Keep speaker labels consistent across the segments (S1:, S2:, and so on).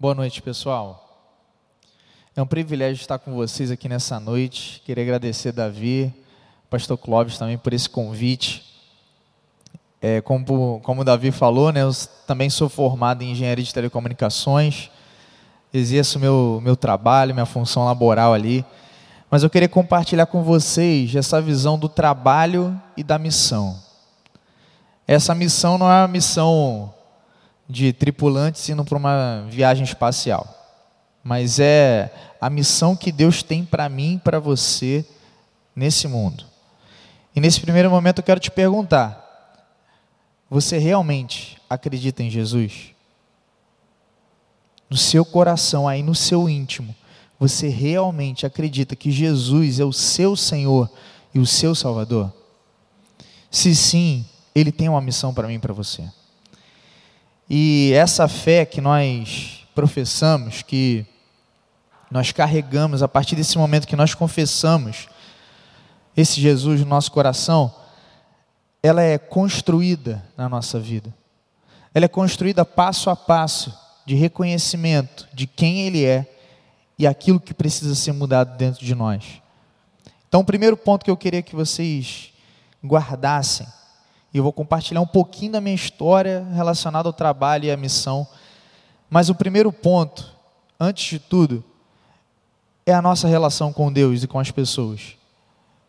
S1: Boa noite, pessoal. É um privilégio estar com vocês aqui nessa noite. Queria agradecer Davi, Pastor Clóvis também por esse convite. É, como, como o Davi falou, né, eu também sou formado em engenharia de telecomunicações, exerço meu, meu trabalho, minha função laboral ali, mas eu queria compartilhar com vocês essa visão do trabalho e da missão. Essa missão não é uma missão de tripulantes indo para uma viagem espacial, mas é a missão que Deus tem para mim e para você nesse mundo. E nesse primeiro momento eu quero te perguntar: você realmente acredita em Jesus? No seu coração, aí no seu íntimo, você realmente acredita que Jesus é o seu Senhor e o seu Salvador? Se sim, Ele tem uma missão para mim e para você. E essa fé que nós professamos, que nós carregamos a partir desse momento que nós confessamos esse Jesus no nosso coração, ela é construída na nossa vida. Ela é construída passo a passo de reconhecimento de quem Ele é e aquilo que precisa ser mudado dentro de nós. Então, o primeiro ponto que eu queria que vocês guardassem eu vou compartilhar um pouquinho da minha história relacionada ao trabalho e à missão. Mas o primeiro ponto, antes de tudo, é a nossa relação com Deus e com as pessoas.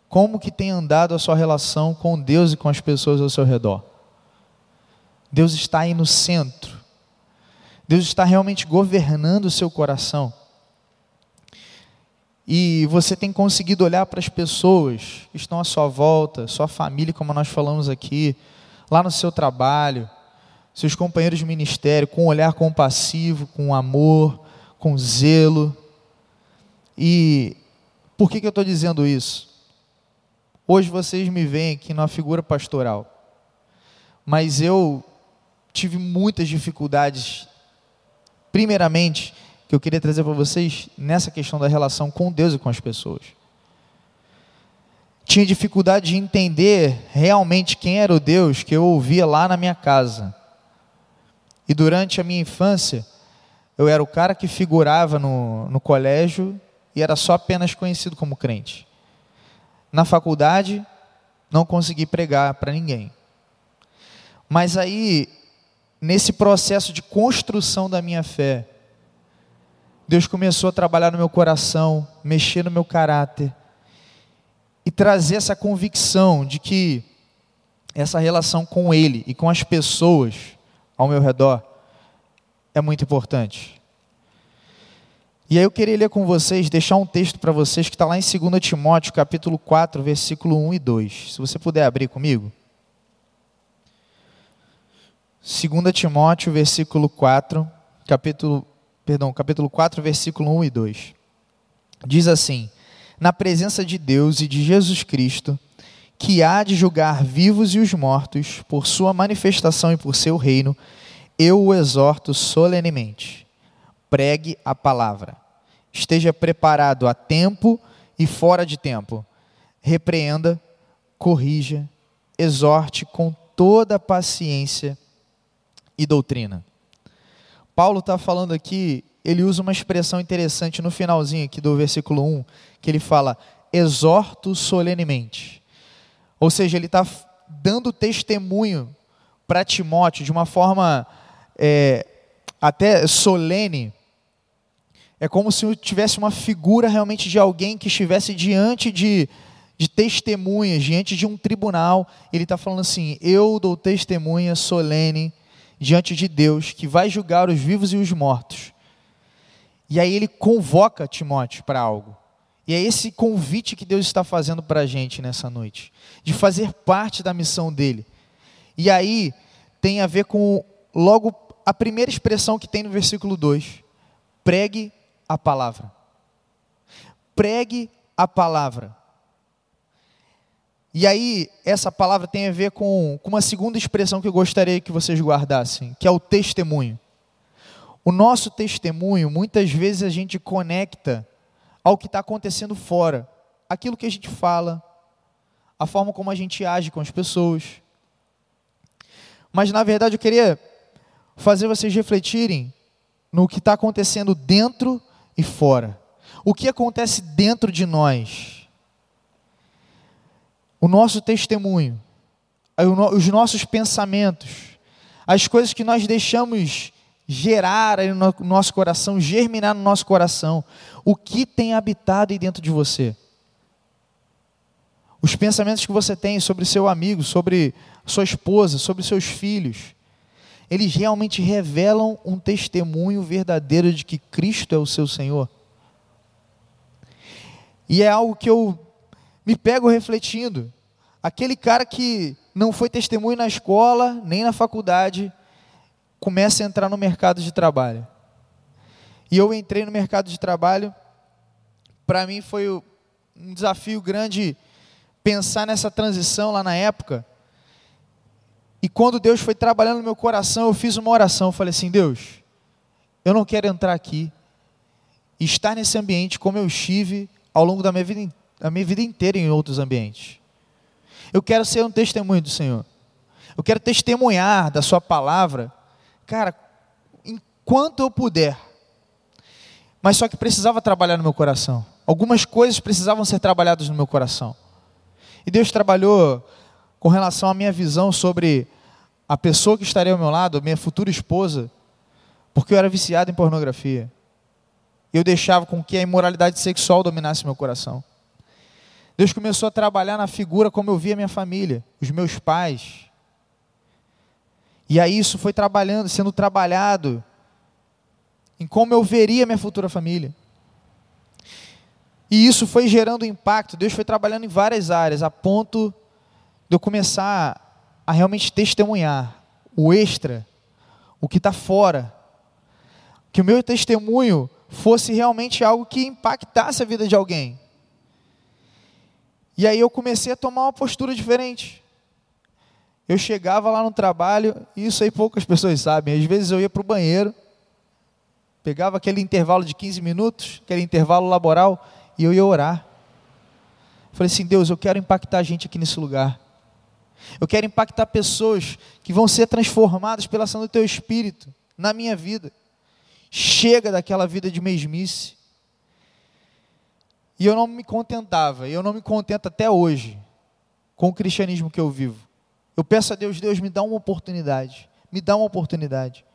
S1: Como que tem andado a sua relação com Deus e com as pessoas ao seu redor? Deus está aí no centro. Deus está realmente governando o seu coração. E você tem conseguido olhar para as pessoas que estão à sua volta, sua família, como nós falamos aqui, lá no seu trabalho, seus companheiros de ministério, com um olhar compassivo, com amor, com zelo. E por que, que eu estou dizendo isso? Hoje vocês me veem aqui na figura pastoral, mas eu tive muitas dificuldades, primeiramente, que eu queria trazer para vocês nessa questão da relação com Deus e com as pessoas. Tinha dificuldade de entender realmente quem era o Deus que eu ouvia lá na minha casa. E durante a minha infância, eu era o cara que figurava no, no colégio e era só apenas conhecido como crente. Na faculdade, não consegui pregar para ninguém. Mas aí, nesse processo de construção da minha fé, Deus começou a trabalhar no meu coração, mexer no meu caráter e trazer essa convicção de que essa relação com Ele e com as pessoas ao meu redor é muito importante. E aí eu queria ler com vocês, deixar um texto para vocês que está lá em 2 Timóteo, capítulo 4, versículo 1 e 2. Se você puder abrir comigo. 2 Timóteo, versículo 4, capítulo perdão, capítulo 4, versículo 1 e 2. Diz assim: Na presença de Deus e de Jesus Cristo, que há de julgar vivos e os mortos por sua manifestação e por seu reino, eu o exorto solenemente. Pregue a palavra. Esteja preparado a tempo e fora de tempo. Repreenda, corrija, exorte com toda paciência e doutrina. Paulo está falando aqui, ele usa uma expressão interessante no finalzinho aqui do versículo 1, que ele fala, exorto solenemente. Ou seja, ele está dando testemunho para Timóteo de uma forma é, até solene. É como se tivesse uma figura realmente de alguém que estivesse diante de, de testemunhas, diante de um tribunal. Ele está falando assim: Eu dou testemunha solene diante de Deus, que vai julgar os vivos e os mortos. E aí ele convoca Timóteo para algo. E é esse convite que Deus está fazendo para a gente nessa noite, de fazer parte da missão dele. E aí tem a ver com logo a primeira expressão que tem no versículo 2: pregue a palavra. Pregue a palavra. E aí, essa palavra tem a ver com, com uma segunda expressão que eu gostaria que vocês guardassem, que é o testemunho. O nosso testemunho, muitas vezes a gente conecta ao que está acontecendo fora, aquilo que a gente fala, a forma como a gente age com as pessoas. Mas, na verdade, eu queria fazer vocês refletirem no que está acontecendo dentro e fora. O que acontece dentro de nós? O nosso testemunho, os nossos pensamentos, as coisas que nós deixamos gerar no nosso coração, germinar no nosso coração, o que tem habitado aí dentro de você? Os pensamentos que você tem sobre seu amigo, sobre sua esposa, sobre seus filhos, eles realmente revelam um testemunho verdadeiro de que Cristo é o seu Senhor? E é algo que eu me pego refletindo. Aquele cara que não foi testemunho na escola, nem na faculdade, começa a entrar no mercado de trabalho. E eu entrei no mercado de trabalho, para mim foi um desafio grande pensar nessa transição lá na época. E quando Deus foi trabalhando no meu coração, eu fiz uma oração. Falei assim: Deus, eu não quero entrar aqui e estar nesse ambiente como eu estive ao longo da minha vida, da minha vida inteira em outros ambientes. Eu quero ser um testemunho do Senhor. Eu quero testemunhar da Sua palavra, cara, enquanto eu puder. Mas só que precisava trabalhar no meu coração. Algumas coisas precisavam ser trabalhadas no meu coração. E Deus trabalhou com relação à minha visão sobre a pessoa que estaria ao meu lado, a minha futura esposa, porque eu era viciado em pornografia. Eu deixava com que a imoralidade sexual dominasse meu coração. Deus começou a trabalhar na figura como eu via minha família, os meus pais. E aí isso foi trabalhando, sendo trabalhado em como eu veria minha futura família. E isso foi gerando impacto. Deus foi trabalhando em várias áreas, a ponto de eu começar a realmente testemunhar o extra, o que está fora. Que o meu testemunho fosse realmente algo que impactasse a vida de alguém. E aí eu comecei a tomar uma postura diferente. Eu chegava lá no trabalho, e isso aí poucas pessoas sabem. Às vezes eu ia para o banheiro, pegava aquele intervalo de 15 minutos, aquele intervalo laboral, e eu ia orar. Falei assim: Deus, eu quero impactar a gente aqui nesse lugar. Eu quero impactar pessoas que vão ser transformadas pela ação do Teu Espírito na minha vida. Chega daquela vida de mesmice. E eu não me contentava, e eu não me contento até hoje com o cristianismo que eu vivo. Eu peço a Deus, Deus, me dá uma oportunidade, me dá uma oportunidade.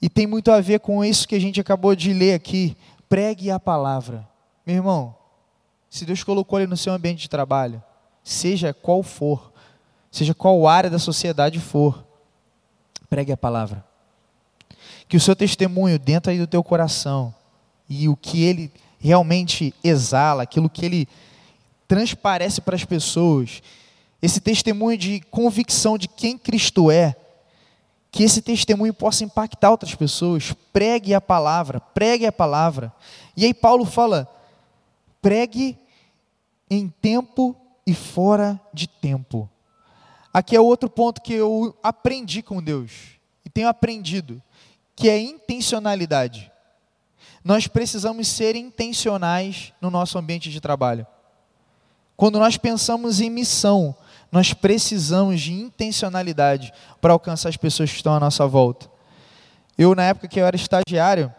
S1: E tem muito a ver com isso que a gente acabou de ler aqui. Pregue a palavra. Meu irmão, se Deus colocou ele no seu ambiente de trabalho, seja qual for, seja qual área da sociedade for, pregue a palavra. Que o seu testemunho dentro aí do teu coração e o que ele realmente exala, aquilo que ele transparece para as pessoas, esse testemunho de convicção de quem Cristo é, que esse testemunho possa impactar outras pessoas. Pregue a palavra, pregue a palavra. E aí Paulo fala: pregue em tempo e fora de tempo. Aqui é outro ponto que eu aprendi com Deus e tenho aprendido, que é intencionalidade nós precisamos ser intencionais no nosso ambiente de trabalho. Quando nós pensamos em missão, nós precisamos de intencionalidade para alcançar as pessoas que estão à nossa volta. Eu, na época que eu era estagiário,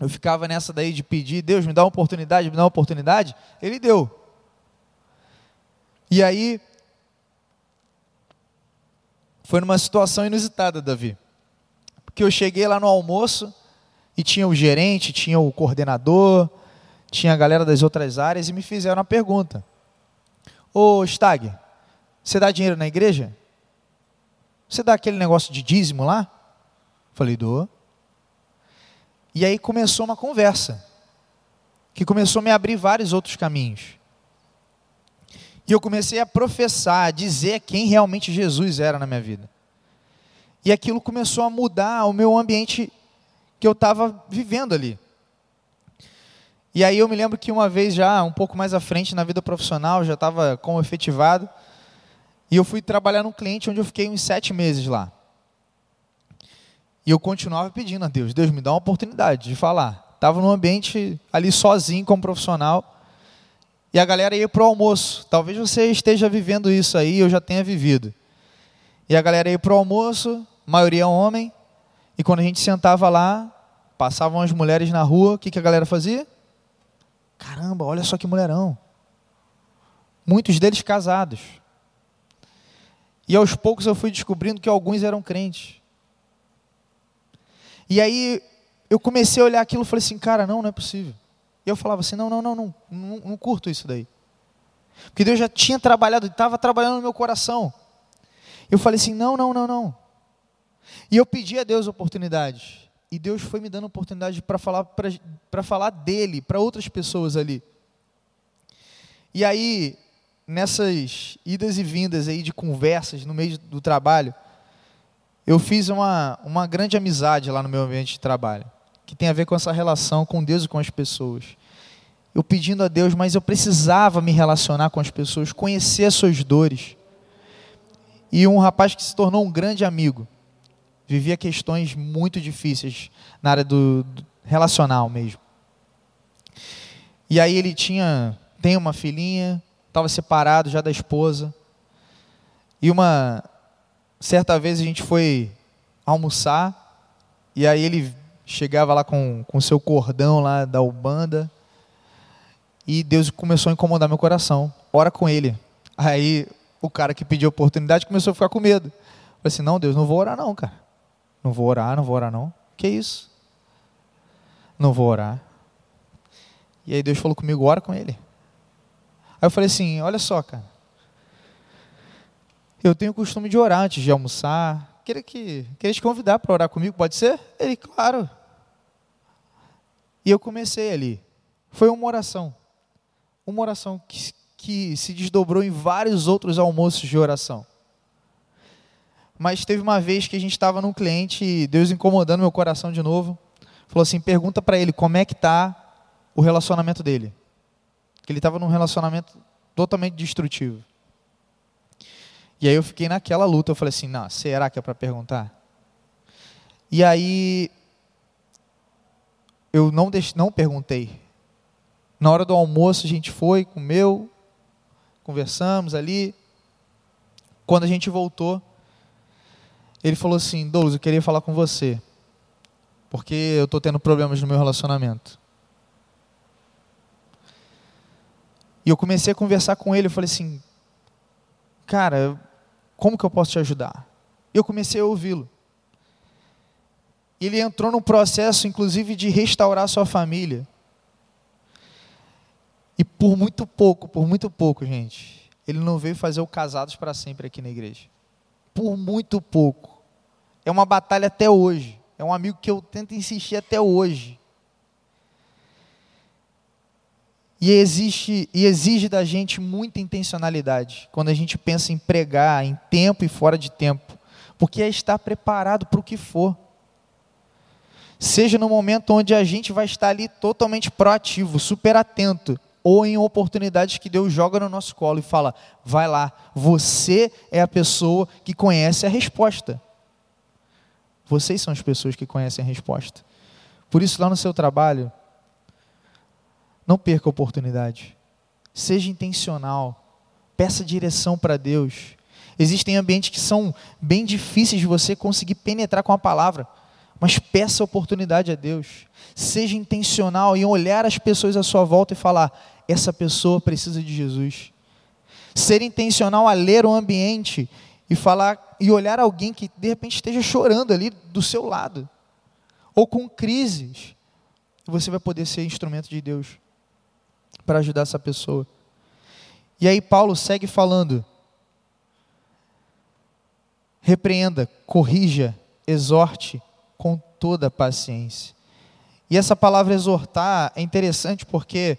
S1: eu ficava nessa daí de pedir, Deus, me dá uma oportunidade, me dá uma oportunidade. Ele deu. E aí, foi numa situação inusitada, Davi. Porque eu cheguei lá no almoço, e tinha o gerente, tinha o coordenador, tinha a galera das outras áreas e me fizeram a pergunta: Ô Stag, você dá dinheiro na igreja? Você dá aquele negócio de dízimo lá? Falei, dou. E aí começou uma conversa, que começou a me abrir vários outros caminhos. E eu comecei a professar, a dizer quem realmente Jesus era na minha vida. E aquilo começou a mudar o meu ambiente que eu estava vivendo ali. E aí eu me lembro que uma vez já, um pouco mais à frente na vida profissional, já estava como efetivado, e eu fui trabalhar num cliente onde eu fiquei uns sete meses lá. E eu continuava pedindo a Deus, Deus me dá uma oportunidade de falar. Estava num ambiente ali sozinho como profissional, e a galera ia para o almoço. Talvez você esteja vivendo isso aí, eu já tenha vivido. E a galera ia para o almoço, maioria homem, E quando a gente sentava lá, passavam as mulheres na rua, o que, que a galera fazia? Caramba, olha só que mulherão. Muitos deles casados. E aos poucos eu fui descobrindo que alguns eram crentes. E aí eu comecei a olhar aquilo e falei assim, cara, não, não é possível. E eu falava assim, não, não, não, não, não, não curto isso daí. Porque Deus já tinha trabalhado, estava trabalhando no meu coração. Eu falei assim, não, não, não, não. E eu pedi a Deus oportunidade. E Deus foi me dando oportunidade para falar, para falar dele para outras pessoas ali. E aí, nessas idas e vindas aí de conversas no meio do trabalho, eu fiz uma, uma grande amizade lá no meu ambiente de trabalho, que tem a ver com essa relação com Deus e com as pessoas. Eu pedindo a Deus, mas eu precisava me relacionar com as pessoas, conhecer as suas dores. E um rapaz que se tornou um grande amigo, vivia questões muito difíceis na área do, do relacional mesmo. E aí ele tinha, tem uma filhinha, estava separado já da esposa. E uma certa vez a gente foi almoçar e aí ele chegava lá com o seu cordão lá da Ubanda e Deus começou a incomodar meu coração. Ora com ele. Aí o cara que pediu oportunidade começou a ficar com medo. Eu falei assim, não, Deus, não vou orar não, cara. Não vou orar, não vou orar não. Que isso? Não vou orar. E aí Deus falou comigo, ora com ele. Aí eu falei assim, olha só, cara. Eu tenho o costume de orar antes de almoçar. Queria, que, queria te convidar para orar comigo, pode ser? Ele, claro. E eu comecei ali. Foi uma oração. Uma oração que, que se desdobrou em vários outros almoços de oração. Mas teve uma vez que a gente estava num cliente e Deus incomodando meu coração de novo. Falou assim: pergunta para ele como é que está o relacionamento dele. Que ele estava num relacionamento totalmente destrutivo. E aí eu fiquei naquela luta. Eu falei assim: não, será que é para perguntar? E aí eu não, não perguntei. Na hora do almoço a gente foi, comeu, conversamos ali. Quando a gente voltou, ele falou assim: Douglas, eu queria falar com você, porque eu estou tendo problemas no meu relacionamento. E eu comecei a conversar com ele, eu falei assim: Cara, como que eu posso te ajudar? E eu comecei a ouvi-lo. Ele entrou num processo, inclusive, de restaurar sua família. E por muito pouco, por muito pouco, gente, ele não veio fazer o casados para sempre aqui na igreja. Por muito pouco. É uma batalha até hoje. É um amigo que eu tento insistir até hoje. E existe e exige da gente muita intencionalidade quando a gente pensa em pregar em tempo e fora de tempo, porque é estar preparado para o que for. Seja no momento onde a gente vai estar ali totalmente proativo, super atento, ou em oportunidades que Deus joga no nosso colo e fala: vai lá, você é a pessoa que conhece a resposta. Vocês são as pessoas que conhecem a resposta. Por isso, lá no seu trabalho, não perca a oportunidade. Seja intencional. Peça direção para Deus. Existem ambientes que são bem difíceis de você conseguir penetrar com a palavra, mas peça oportunidade a Deus. Seja intencional em olhar as pessoas à sua volta e falar: essa pessoa precisa de Jesus. Ser intencional a ler o ambiente e falar e olhar alguém que de repente esteja chorando ali do seu lado, ou com crises, você vai poder ser instrumento de Deus para ajudar essa pessoa. E aí Paulo segue falando: repreenda, corrija, exorte com toda paciência. E essa palavra exortar é interessante porque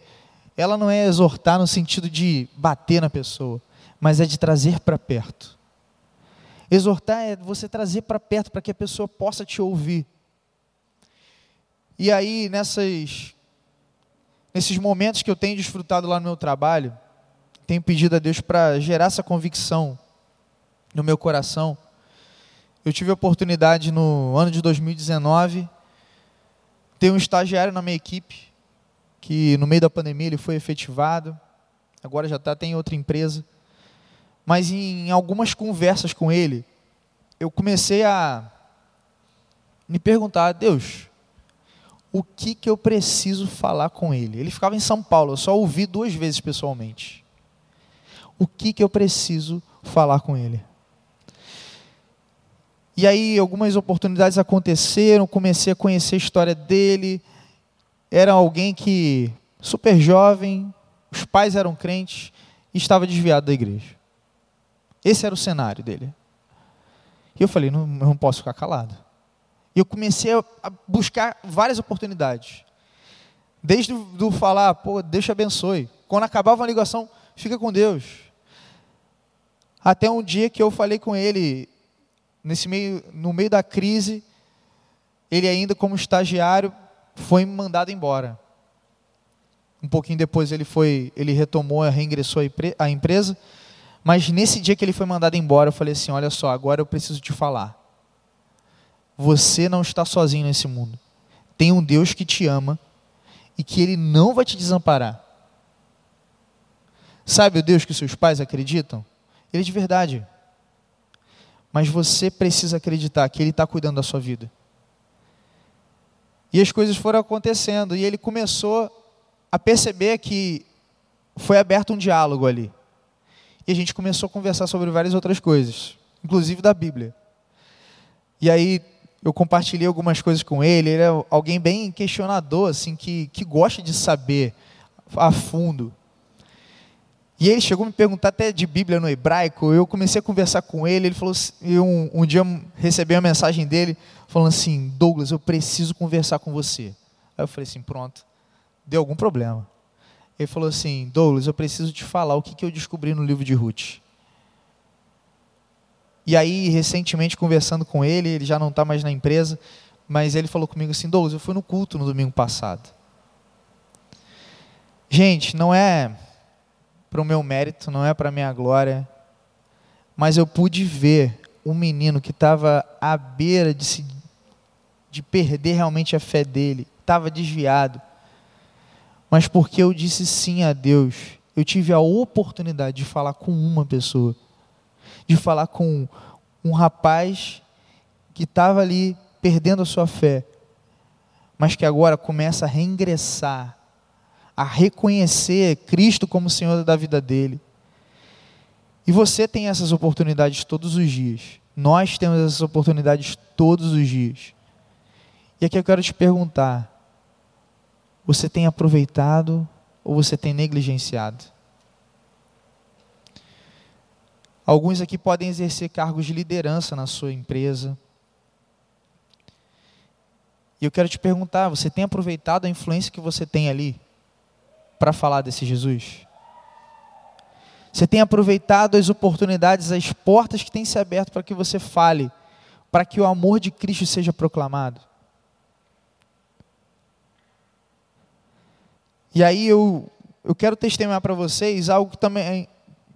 S1: ela não é exortar no sentido de bater na pessoa, mas é de trazer para perto. Exortar é você trazer para perto para que a pessoa possa te ouvir. E aí, nessas, nesses momentos que eu tenho desfrutado lá no meu trabalho, tenho pedido a Deus para gerar essa convicção no meu coração. Eu tive a oportunidade no ano de 2019 ter um estagiário na minha equipe que no meio da pandemia ele foi efetivado. Agora já está tem outra empresa mas em algumas conversas com ele, eu comecei a me perguntar, Deus, o que, que eu preciso falar com ele? Ele ficava em São Paulo, eu só ouvi duas vezes pessoalmente. O que, que eu preciso falar com ele? E aí algumas oportunidades aconteceram, comecei a conhecer a história dele. Era alguém que super jovem, os pais eram crentes e estava desviado da igreja. Esse era o cenário dele. E eu falei, não, não posso ficar calado. E eu comecei a buscar várias oportunidades. Desde do, falar, pô, Deus te abençoe. Quando acabava uma ligação, fica com Deus. Até um dia que eu falei com ele, nesse meio, no meio da crise, ele ainda como estagiário foi mandado embora. Um pouquinho depois ele foi, ele retomou, reingressou a empresa, mas nesse dia que ele foi mandado embora, eu falei assim: olha só, agora eu preciso te falar. Você não está sozinho nesse mundo. Tem um Deus que te ama e que ele não vai te desamparar. Sabe o Deus que seus pais acreditam? Ele é de verdade. Mas você precisa acreditar que Ele está cuidando da sua vida. E as coisas foram acontecendo, e ele começou a perceber que foi aberto um diálogo ali. E a gente começou a conversar sobre várias outras coisas, inclusive da Bíblia. E aí eu compartilhei algumas coisas com ele, ele é alguém bem questionador, assim, que, que gosta de saber a fundo. E ele chegou a me perguntar até de Bíblia no hebraico. Eu comecei a conversar com ele. Ele falou, eu um, um dia recebi uma mensagem dele falando assim: Douglas, eu preciso conversar com você. Aí eu falei assim: pronto, deu algum problema. Ele falou assim: Douglas, eu preciso te falar o que, que eu descobri no livro de Ruth. E aí, recentemente, conversando com ele, ele já não está mais na empresa, mas ele falou comigo assim: Douglas, eu fui no culto no domingo passado. Gente, não é para o meu mérito, não é para a minha glória, mas eu pude ver um menino que estava à beira de, se, de perder realmente a fé dele, estava desviado, mas porque eu disse sim a Deus, eu tive a oportunidade de falar com uma pessoa, de falar com um rapaz que estava ali perdendo a sua fé, mas que agora começa a reingressar a reconhecer Cristo como Senhor da vida dele. E você tem essas oportunidades todos os dias. Nós temos essas oportunidades todos os dias. E aqui eu quero te perguntar: você tem aproveitado ou você tem negligenciado? Alguns aqui podem exercer cargos de liderança na sua empresa. E eu quero te perguntar: você tem aproveitado a influência que você tem ali? para falar desse Jesus? Você tem aproveitado as oportunidades, as portas que têm se aberto para que você fale, para que o amor de Cristo seja proclamado? E aí eu, eu quero testemunhar para vocês algo que também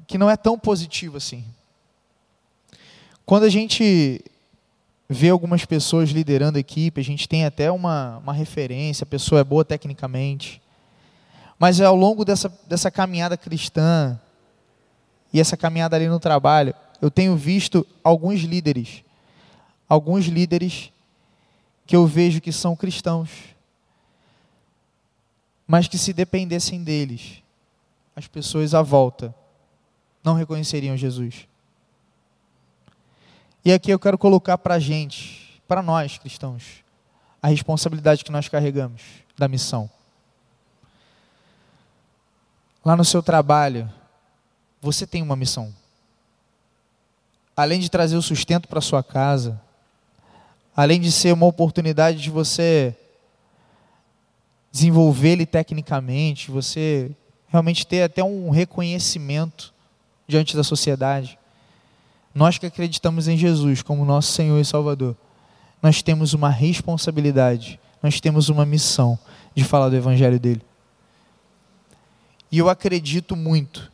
S1: que não é tão positivo assim. Quando a gente vê algumas pessoas liderando a equipe, a gente tem até uma, uma referência, a pessoa é boa tecnicamente, mas ao longo dessa, dessa caminhada cristã e essa caminhada ali no trabalho, eu tenho visto alguns líderes, alguns líderes que eu vejo que são cristãos, mas que se dependessem deles, as pessoas à volta não reconheceriam Jesus. E aqui eu quero colocar para a gente, para nós cristãos, a responsabilidade que nós carregamos da missão lá no seu trabalho, você tem uma missão. Além de trazer o sustento para sua casa, além de ser uma oportunidade de você desenvolver ele tecnicamente, você realmente ter até um reconhecimento diante da sociedade. Nós que acreditamos em Jesus como nosso Senhor e Salvador, nós temos uma responsabilidade, nós temos uma missão de falar do Evangelho dele. E eu acredito muito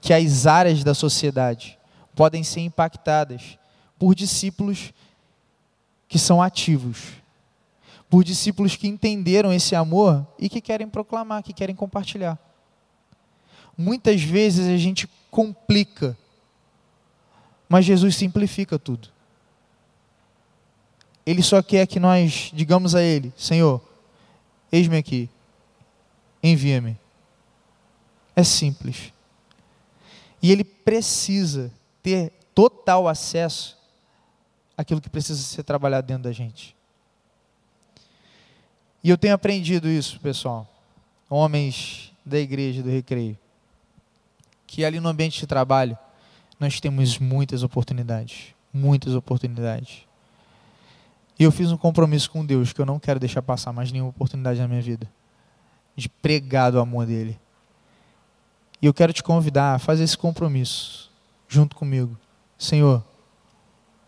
S1: que as áreas da sociedade podem ser impactadas por discípulos que são ativos, por discípulos que entenderam esse amor e que querem proclamar, que querem compartilhar. Muitas vezes a gente complica, mas Jesus simplifica tudo. Ele só quer que nós digamos a Ele: Senhor, eis-me aqui, envia-me. É simples. E Ele precisa ter total acesso àquilo que precisa ser trabalhado dentro da gente. E eu tenho aprendido isso, pessoal, homens da igreja do recreio, que ali no ambiente de trabalho nós temos muitas oportunidades, muitas oportunidades. E eu fiz um compromisso com Deus que eu não quero deixar passar mais nenhuma oportunidade na minha vida de pregar do amor dele. E eu quero te convidar a fazer esse compromisso junto comigo. Senhor,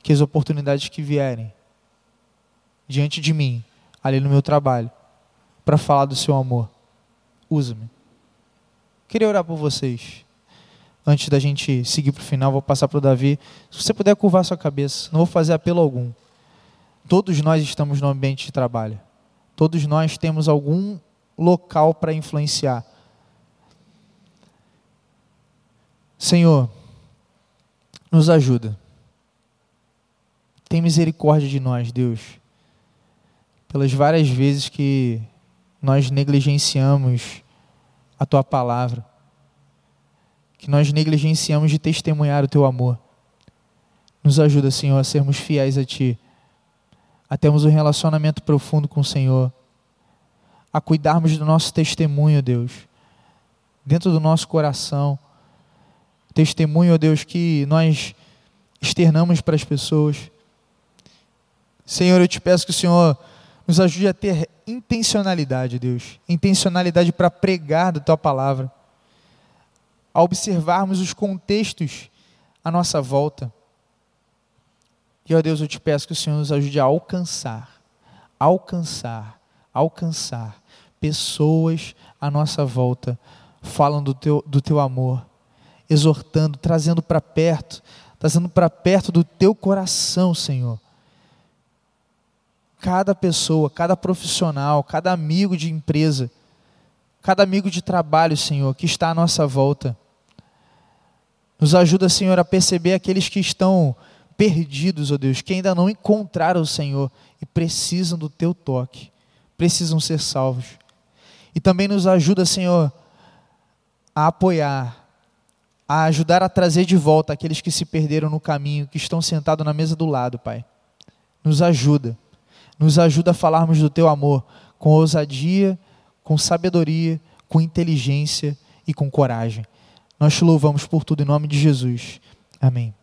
S1: que as oportunidades que vierem diante de mim, ali no meu trabalho, para falar do seu amor, usa-me. Queria orar por vocês. Antes da gente seguir para o final, vou passar para o Davi. Se você puder curvar sua cabeça, não vou fazer apelo algum. Todos nós estamos no ambiente de trabalho. Todos nós temos algum local para influenciar. Senhor, nos ajuda. Tem misericórdia de nós, Deus, pelas várias vezes que nós negligenciamos a tua palavra, que nós negligenciamos de testemunhar o teu amor. Nos ajuda, Senhor, a sermos fiéis a ti a termos um relacionamento profundo com o Senhor, a cuidarmos do nosso testemunho, Deus, dentro do nosso coração. Testemunho, Deus, que nós externamos para as pessoas. Senhor, eu te peço que o Senhor nos ajude a ter intencionalidade, Deus, intencionalidade para pregar da tua palavra, a observarmos os contextos à nossa volta. E, ó Deus, eu te peço que o Senhor nos ajude a alcançar, alcançar, alcançar pessoas à nossa volta, falando do teu, do teu amor, exortando, trazendo para perto, trazendo para perto do teu coração, Senhor. Cada pessoa, cada profissional, cada amigo de empresa, cada amigo de trabalho, Senhor, que está à nossa volta. Nos ajuda, Senhor, a perceber aqueles que estão perdidos, ó oh Deus, que ainda não encontraram o Senhor e precisam do teu toque, precisam ser salvos. E também nos ajuda, Senhor, a apoiar, a ajudar a trazer de volta aqueles que se perderam no caminho, que estão sentados na mesa do lado, Pai. Nos ajuda, nos ajuda a falarmos do teu amor com ousadia, com sabedoria, com inteligência e com coragem. Nós te louvamos por tudo em nome de Jesus. Amém.